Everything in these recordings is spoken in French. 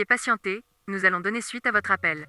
Veuillez patienter, nous allons donner suite à votre appel.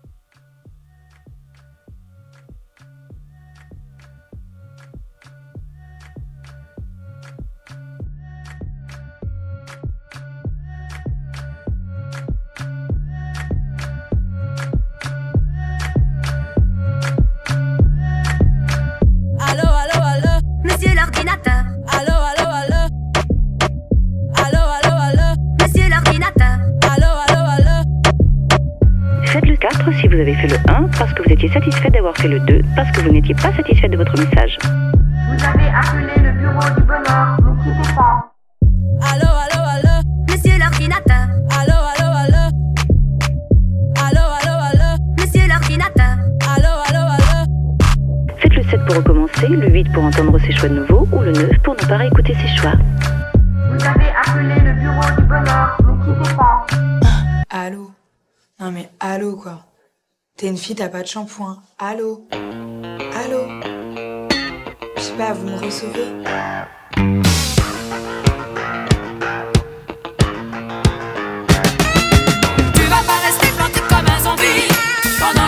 4 si vous avez fait le 1 parce que vous étiez satisfait d'avoir fait le 2 parce que vous n'étiez pas satisfait de votre message. Vous avez appelé le bureau du bonheur, ne pas. Allô, allô, allô, monsieur l'ordinateur. Allô, allô, allô. Allô, allô, allô, monsieur l'ordinateur. Allô, allô, allô. Faites le 7 pour recommencer, le 8 pour entendre ses choix de nouveau ou le 9 pour ne pas réécouter ses choix. Non mais allô quoi. T'es une fille, t'as pas de shampoing. Allô Allô Je sais pas, vous me recevez? Tu vas pas rester planté comme un zombie pendant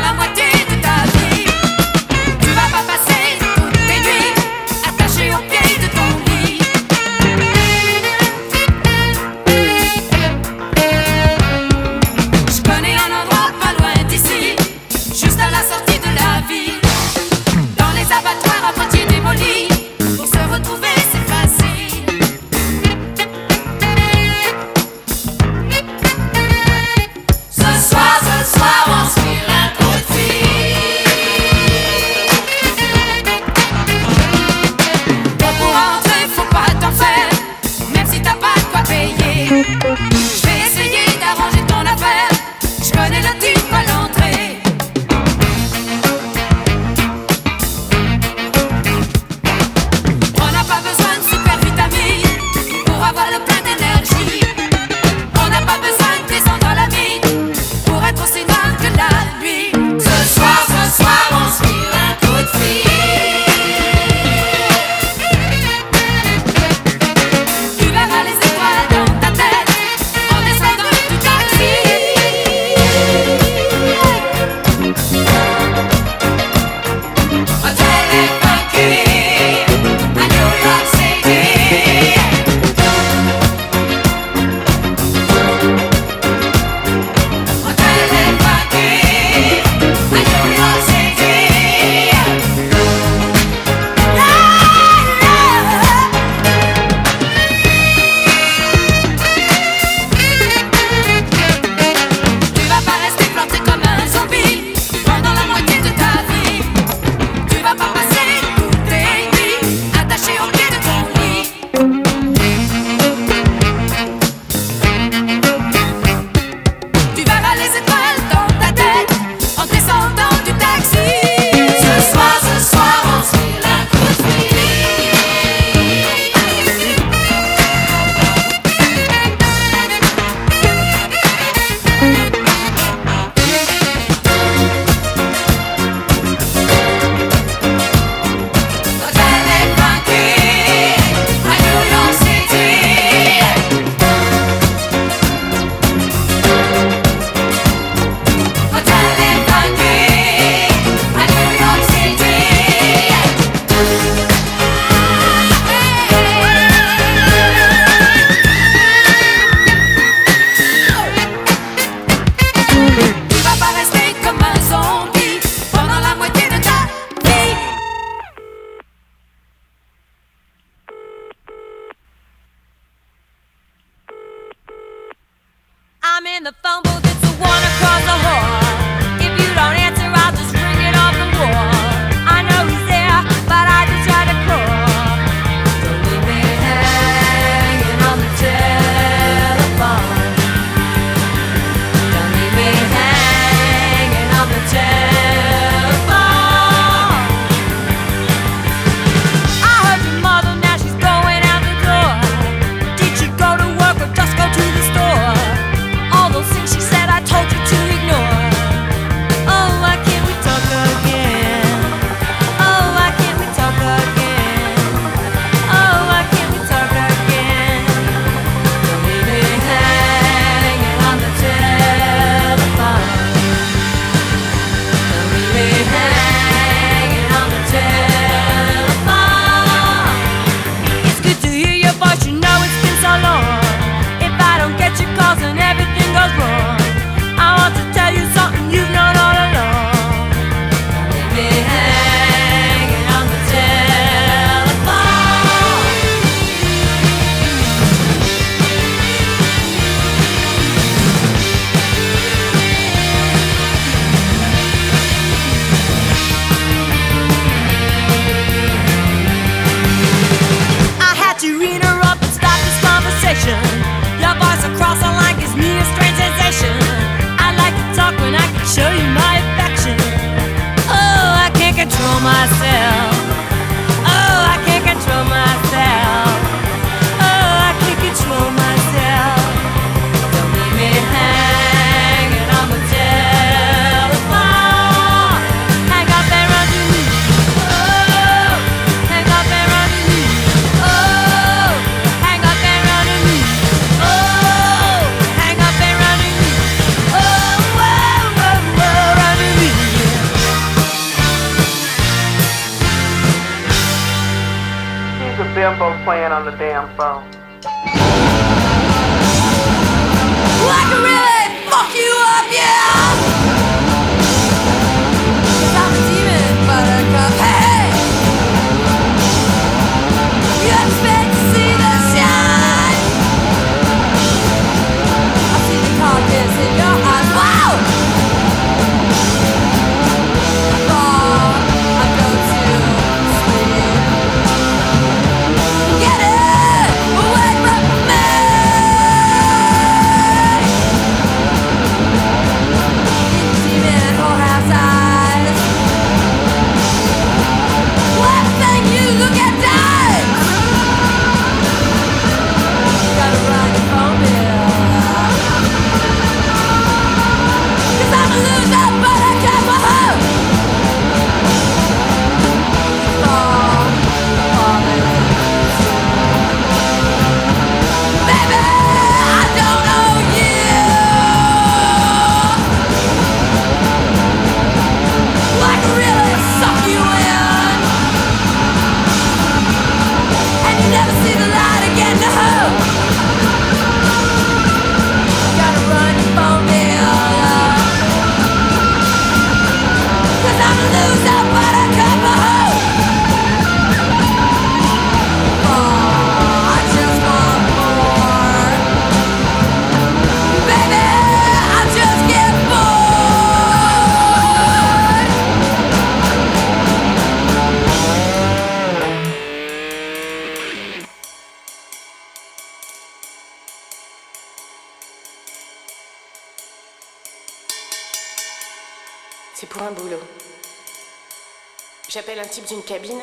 type d'une cabine.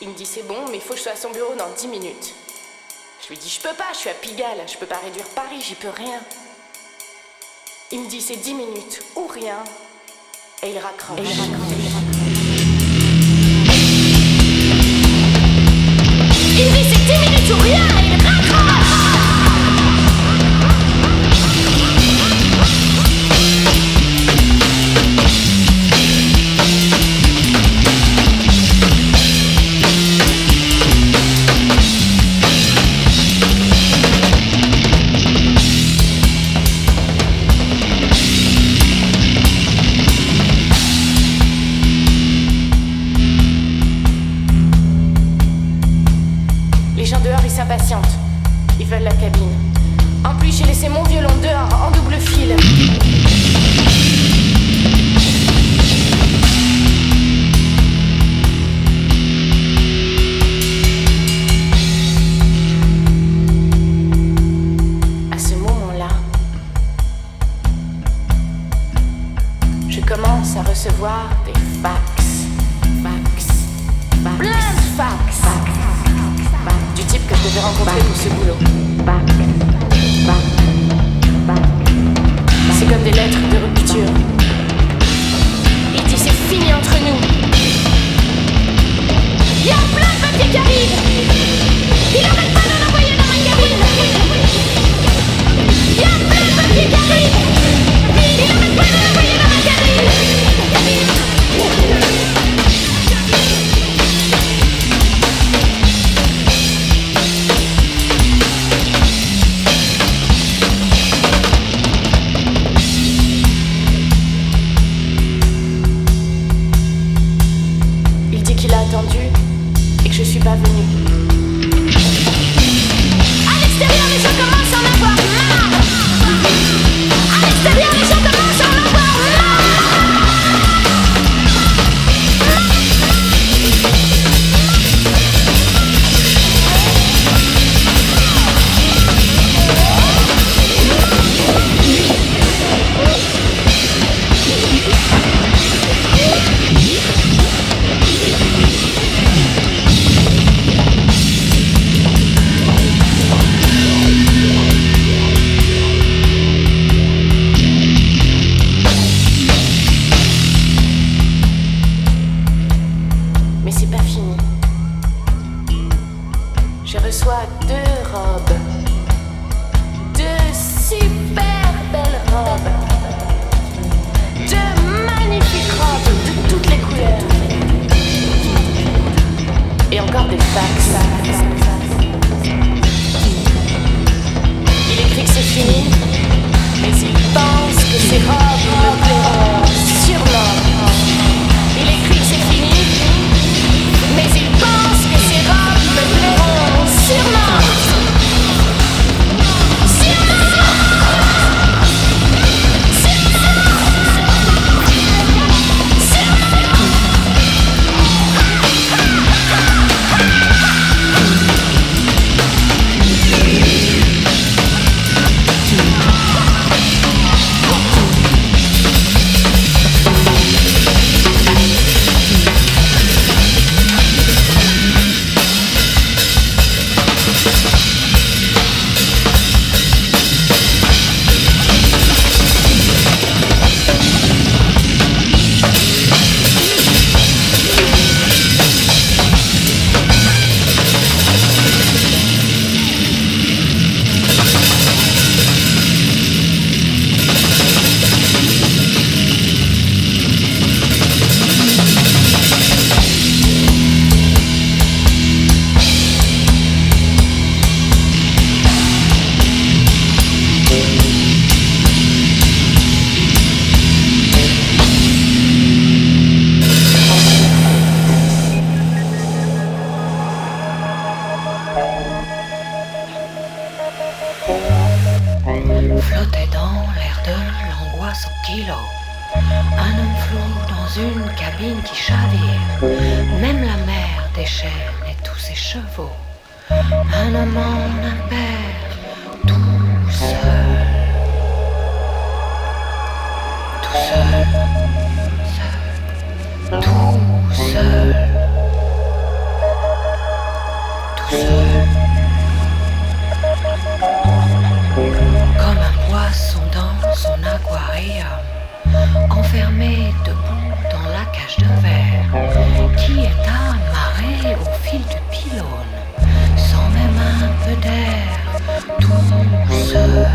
Il me dit c'est bon, mais il faut que je sois à son bureau dans 10 minutes. Je lui dis je peux pas, je suis à Pigalle, je peux pas réduire Paris, j'y peux rien. Il me dit c'est 10 minutes ou rien. Et il raccroche. Et il raccroche. Il dit c'est 10 minutes ou rien Un homme tout seul.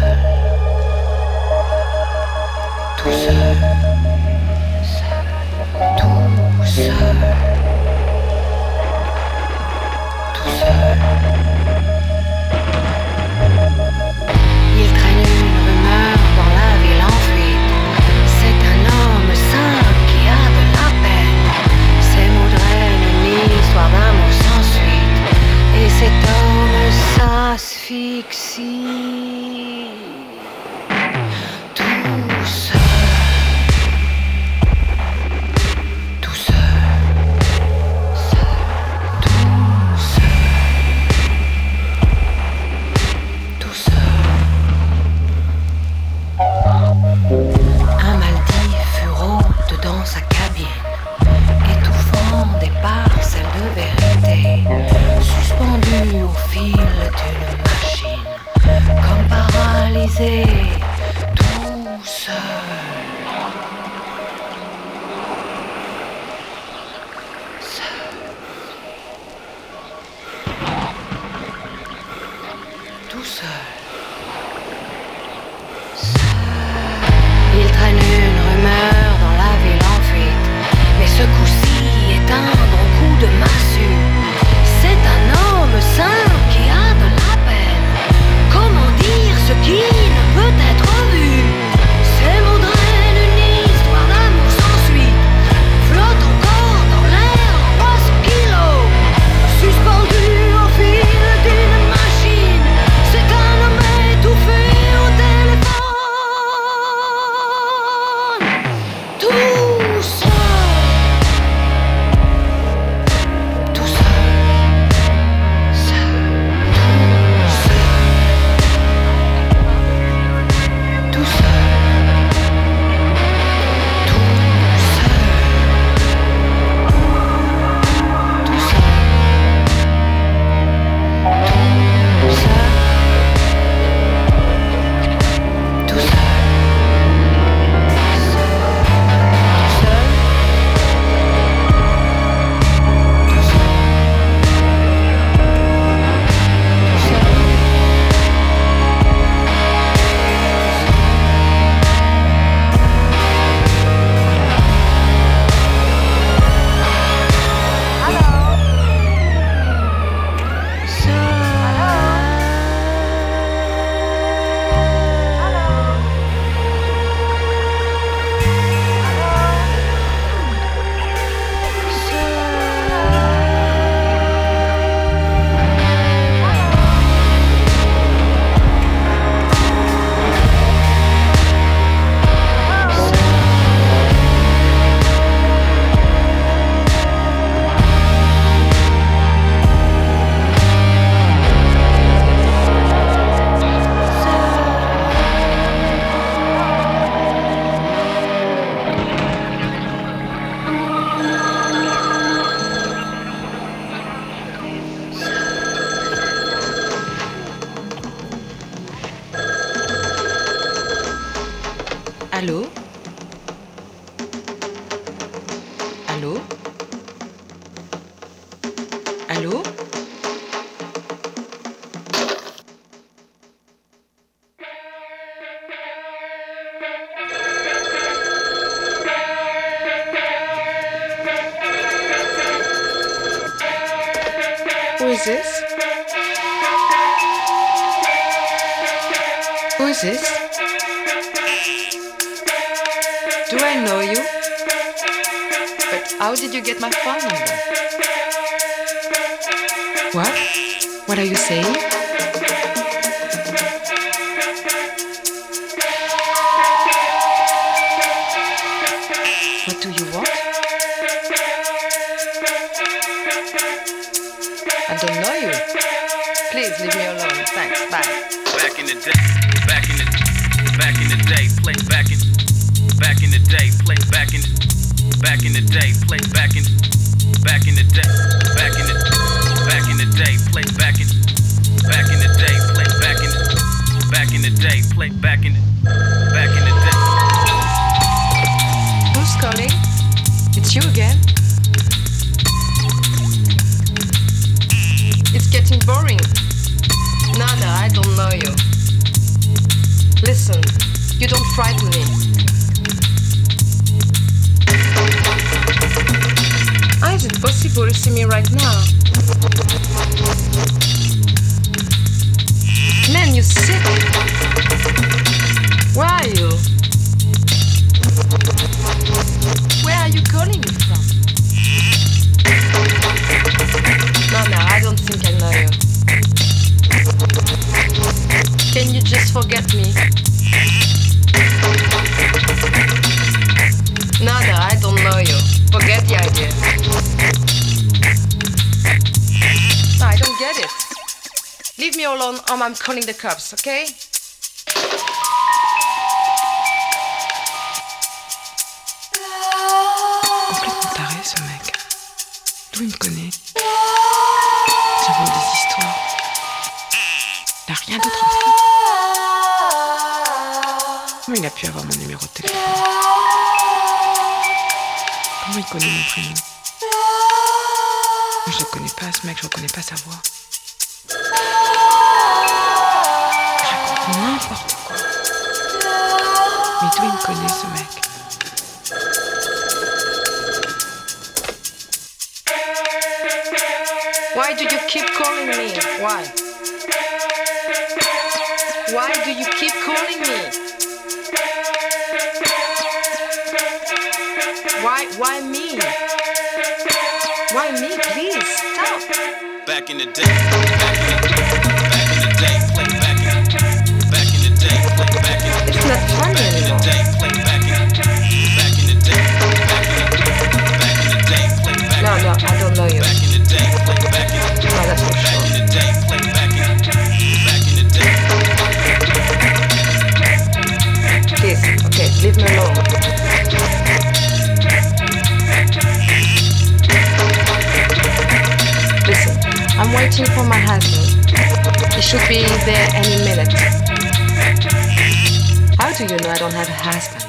Paralysé, tout. How did you get my phone number? What? What are you saying? What do you want? I don't know you. Please leave me alone. Thanks. Bye. Back in the day. Back in the day, play Leave me alone or I'm calling the cops, okay? Complètement taré ce mec. D'où il me connaît J'invente des histoires. Il a rien d'autre à foutre. Comment il a pu avoir mon numéro de téléphone? Comment il connaît mon prénom? Je le connais pas ce mec, je reconnais pas sa voix. N'importe quoi. Mais d'où il me connaît ce mec Why do you keep calling me? Why? Why do you keep calling me? Why why me? Why me? Please stop. Back in the day, should be there any minute. How do you know I don't have a husband?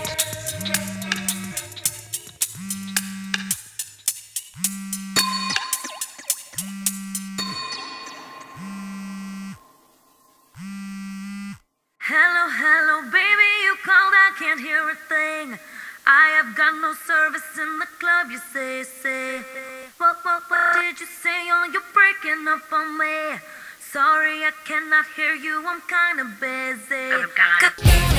Say. What, what, what did you say? Oh, you're breaking up on me. Sorry, I cannot hear you, I'm kinda busy.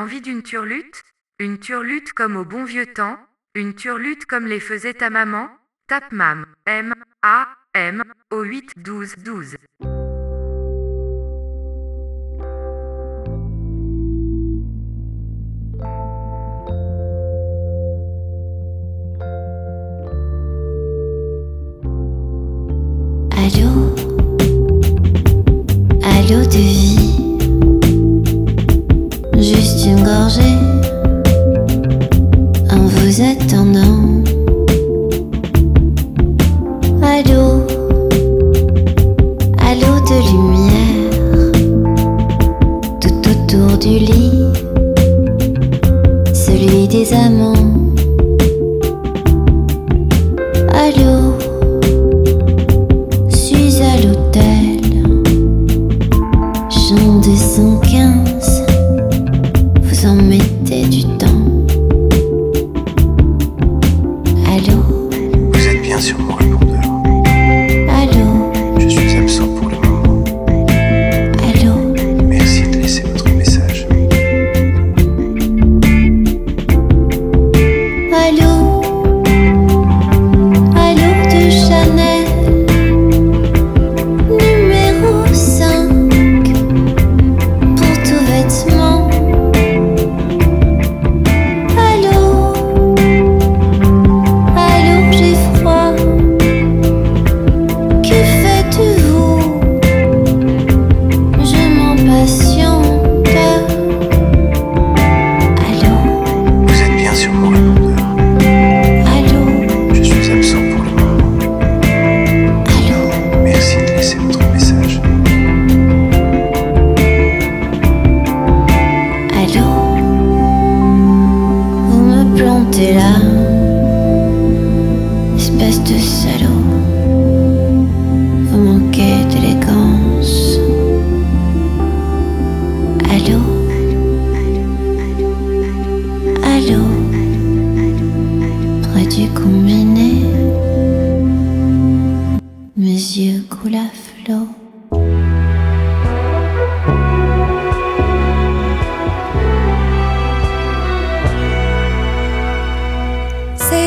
Envie d'une turlute Une turlute comme au bon vieux temps Une turlute comme les faisait ta maman Tape mam. M. A. M. O 8 12 12. Allô? Allô de Juste une gorgée. En vous attendant Allô. Allô de lumière. Tout autour du lit. Celui des amants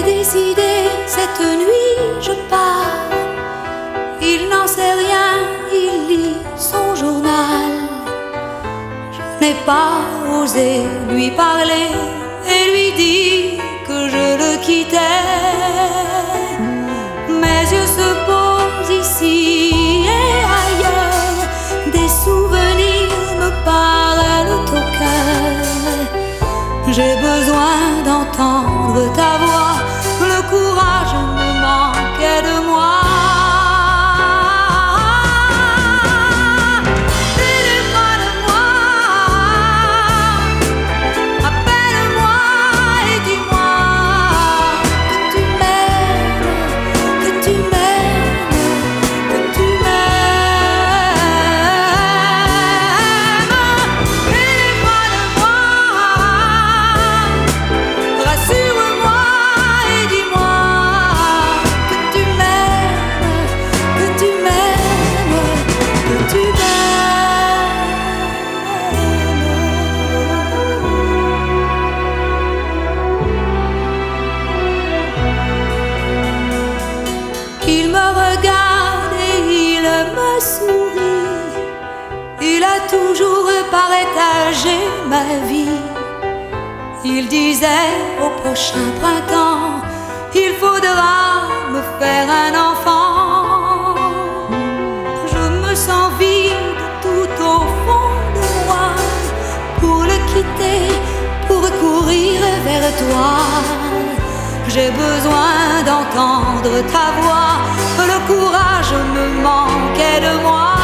décidé, cette nuit je pars. Il n'en sait rien, il lit son journal. Je n'ai pas osé lui parler et lui dire que je le quittais. Mes yeux se posent ici et ailleurs. Des souvenirs me parlent au cœur. J'ai besoin d'entendre ta voix, Il disait au prochain printemps, il faudra me faire un enfant. Je me sens vide tout au fond de moi pour le quitter, pour courir vers toi. J'ai besoin d'entendre ta voix, le courage me manquait de moi.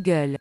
Gueule.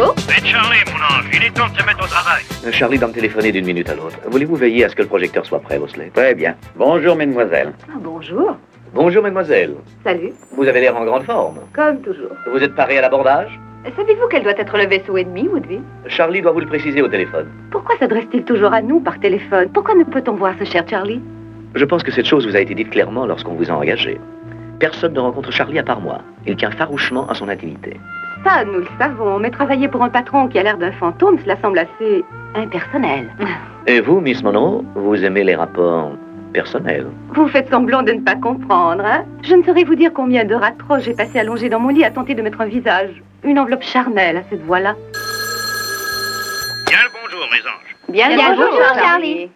Charlie, mon ange, il est temps de se mettre au travail. C'est Charlie, doit me téléphoner d'une minute à l'autre. Voulez-vous veiller à ce que le projecteur soit prêt, Bosley Très bien. Bonjour, mesdemoiselles. Ah, Bonjour. Bonjour, mademoiselle. Salut. Vous avez l'air en grande forme. Comme toujours. Vous êtes paré à l'abordage Savez-vous quel doit être le vaisseau ennemi, Woodville Charlie doit vous le préciser au téléphone. Pourquoi s'adresse-t-il toujours à nous par téléphone Pourquoi ne peut-on voir ce cher Charlie Je pense que cette chose vous a été dite clairement lorsqu'on vous a engagé. Personne ne rencontre Charlie à part moi. Il tient farouchement à son intimité. Ça, nous le savons, mais travailler pour un patron qui a l'air d'un fantôme, cela semble assez impersonnel. Et vous, Miss Monroe, vous aimez les rapports personnels Vous faites semblant de ne pas comprendre, hein Je ne saurais vous dire combien d'heures atroces j'ai passé allongé dans mon lit à tenter de mettre un visage, une enveloppe charnelle à cette voix-là. Bien le bonjour, mes anges. Bien, Bien, bonjour, bonjour, Charlie.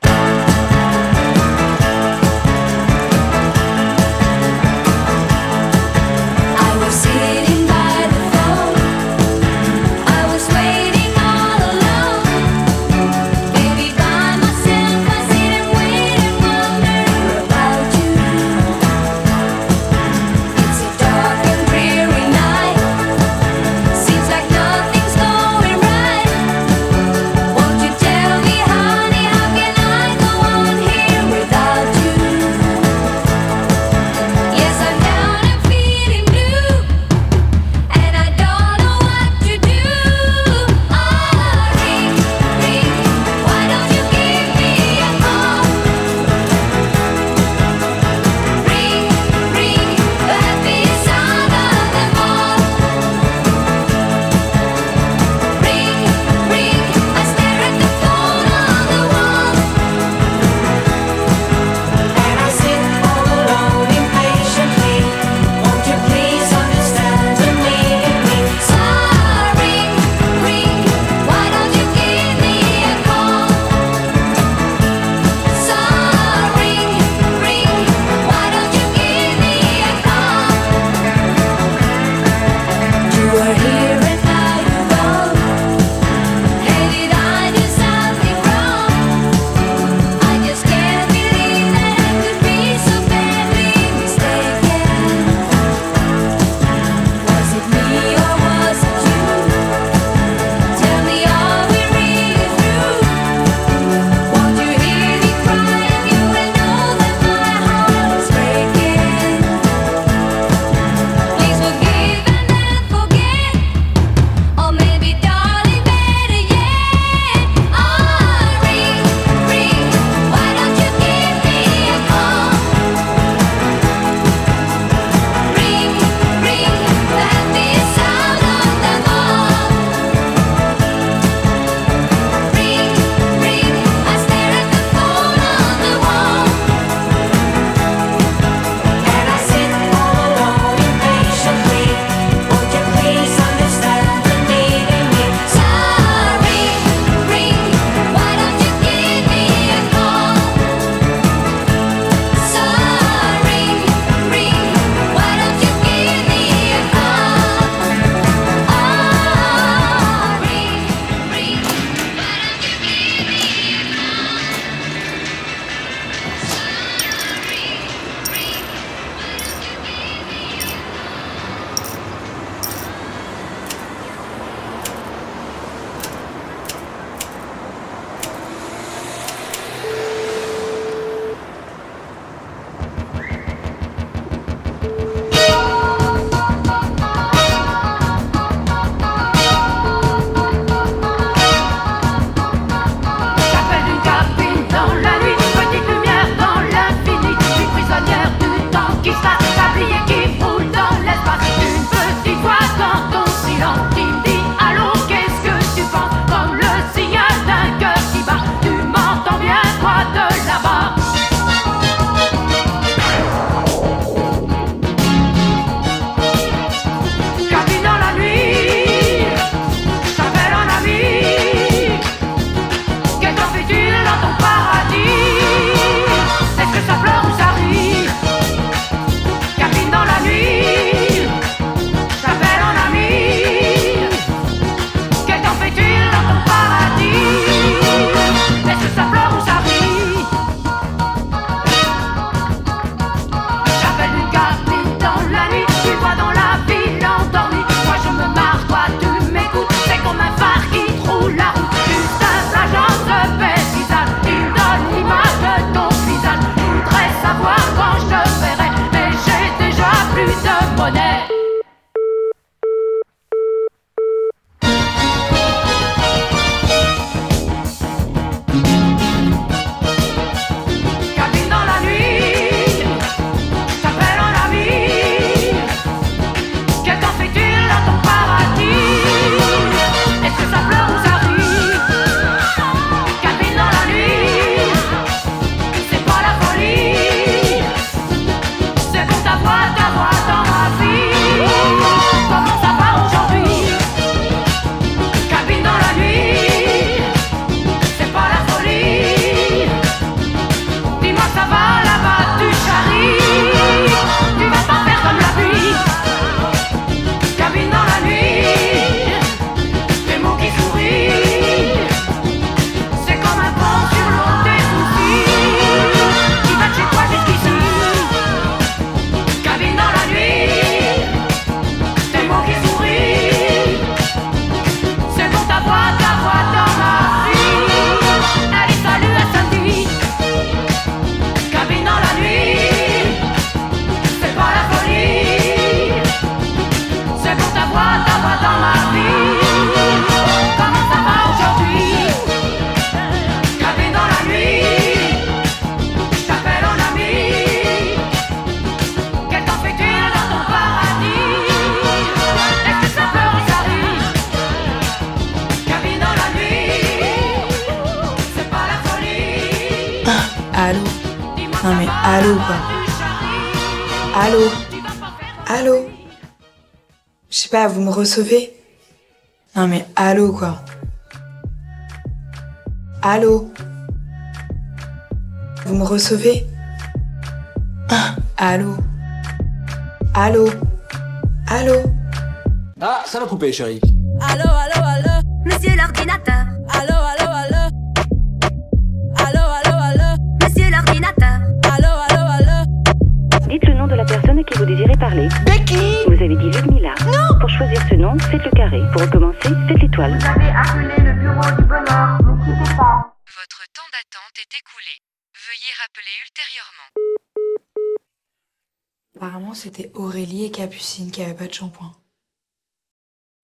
Pas, vous me recevez? Non mais allô quoi. Allô? Vous me recevez? Ah, Allô? Allô? Allô? Ah, ça l'a coupé, chérie. Allô, allô, allô? Monsieur l'ordinateur. Allô? La personne à qui vous désirez parler. Becky Vous avez dit Ludmilla. Non Pour choisir ce nom, faites le carré. Pour recommencer, faites l'étoile. Vous avez appelé le bureau du bonheur. Ne quittez pas. Votre temps d'attente est écoulé. Veuillez rappeler ultérieurement. Apparemment c'était Aurélie et Capucine qui avaient pas de shampoing.